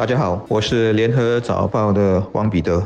大家好，我是联合早报的王彼得。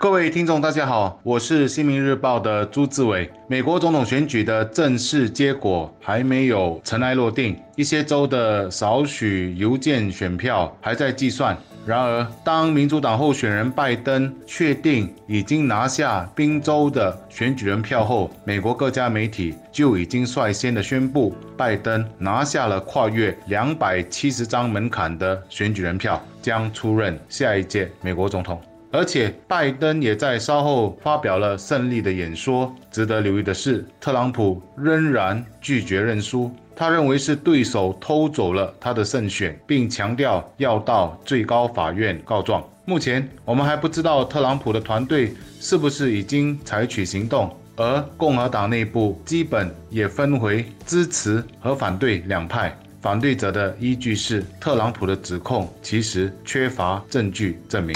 各位听众，大家好，我是新民日报的朱志伟。美国总统选举的正式结果还没有尘埃落定，一些州的少许邮件选票还在计算。然而，当民主党候选人拜登确定已经拿下宾州的选举人票后，美国各家媒体就已经率先的宣布，拜登拿下了跨越两百七十张门槛的选举人票，将出任下一届美国总统。而且，拜登也在稍后发表了胜利的演说。值得留意的是，特朗普仍然拒绝认输，他认为是对手偷走了他的胜选，并强调要到最高法院告状。目前，我们还不知道特朗普的团队是不是已经采取行动，而共和党内部基本也分为支持和反对两派。反对者的依据是，特朗普的指控其实缺乏证据证明。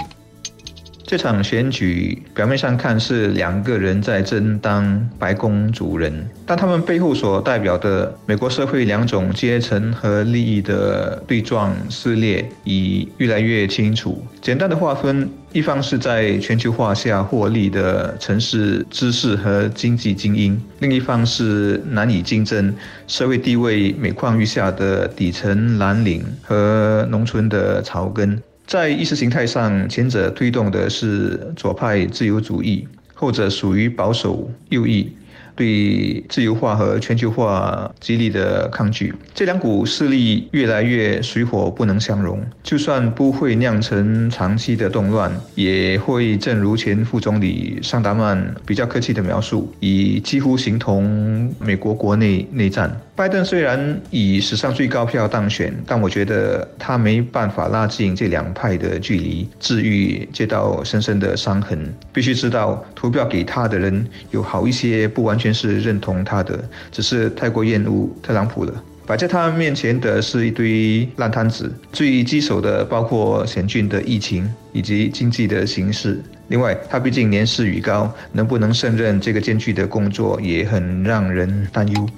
这场选举表面上看是两个人在争当白宫主人，但他们背后所代表的美国社会两种阶层和利益的对撞撕裂已越来越清楚。简单的划分，一方是在全球化下获利的城市知识和经济精英，另一方是难以竞争、社会地位每况愈下的底层蓝领和农村的草根。在意识形态上，前者推动的是左派自由主义，后者属于保守右翼。对自由化和全球化激励的抗拒，这两股势力越来越水火不能相容。就算不会酿成长期的动乱，也会正如前副总理桑达曼比较客气的描述，以几乎形同美国国内内战。拜登虽然以史上最高票当选，但我觉得他没办法拉近这两派的距离，治愈这道深深的伤痕。必须知道，投票给他的人有好一些不完。全是认同他的，只是太过厌恶特朗普了。摆在他面前的是一堆烂摊子，最棘手的包括险峻的疫情以及经济的形势。另外，他毕竟年事已高，能不能胜任这个艰巨的工作，也很让人担忧。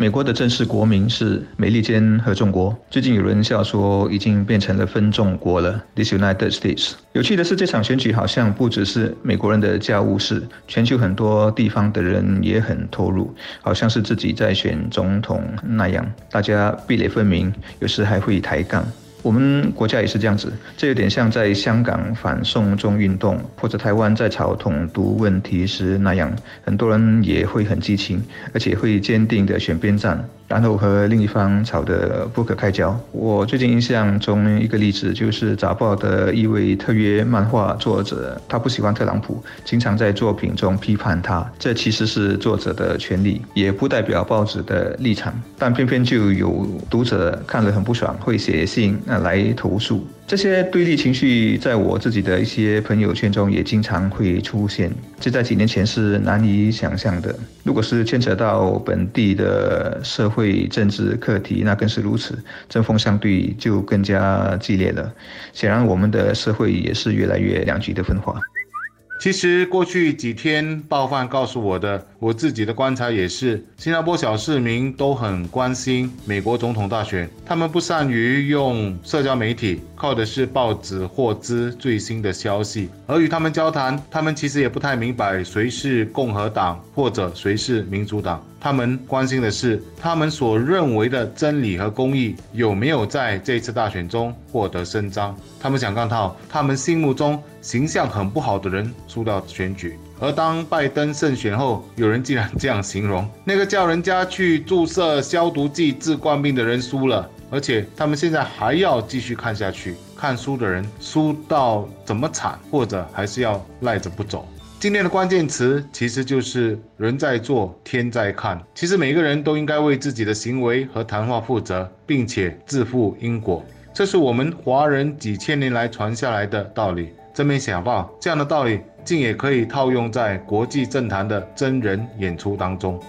美国的正式国名是美利坚合众国。最近有人笑说，已经变成了分众国了。This United States。有趣的是，这场选举好像不只是美国人的家务事，全球很多地方的人也很投入，好像是自己在选总统那样，大家壁垒分明，有时还会抬杠。我们国家也是这样子，这有点像在香港反送中运动，或者台湾在朝统独问题时那样，很多人也会很激情，而且会坚定的选边站。然后和另一方吵得不可开交。我最近印象中一个例子就是早报的一位特约漫画作者，他不喜欢特朗普，经常在作品中批判他。这其实是作者的权利，也不代表报纸的立场。但偏偏就有读者看了很不爽，会写信来投诉。这些对立情绪在我自己的一些朋友圈中也经常会出现，这在几年前是难以想象的。如果是牵扯到本地的社会会政治课题，那更是如此，针锋相对就更加激烈了。显然，我们的社会也是越来越两极的分化。其实过去几天，报贩告诉我的，我自己的观察也是，新加坡小市民都很关心美国总统大选，他们不善于用社交媒体，靠的是报纸获知最新的消息。而与他们交谈，他们其实也不太明白谁是共和党或者谁是民主党。他们关心的是，他们所认为的真理和公义有没有在这次大选中获得伸张。他们想看到他们心目中形象很不好的人输掉选举。而当拜登胜选后，有人竟然这样形容：那个叫人家去注射消毒剂治冠病的人输了，而且他们现在还要继续看下去，看输的人输到怎么惨，或者还是要赖着不走。今天的关键词其实就是“人在做，天在看”。其实每个人都应该为自己的行为和谈话负责，并且自负因果。这是我们华人几千年来传下来的道理。真没想到，这样的道理竟也可以套用在国际政坛的真人演出当中。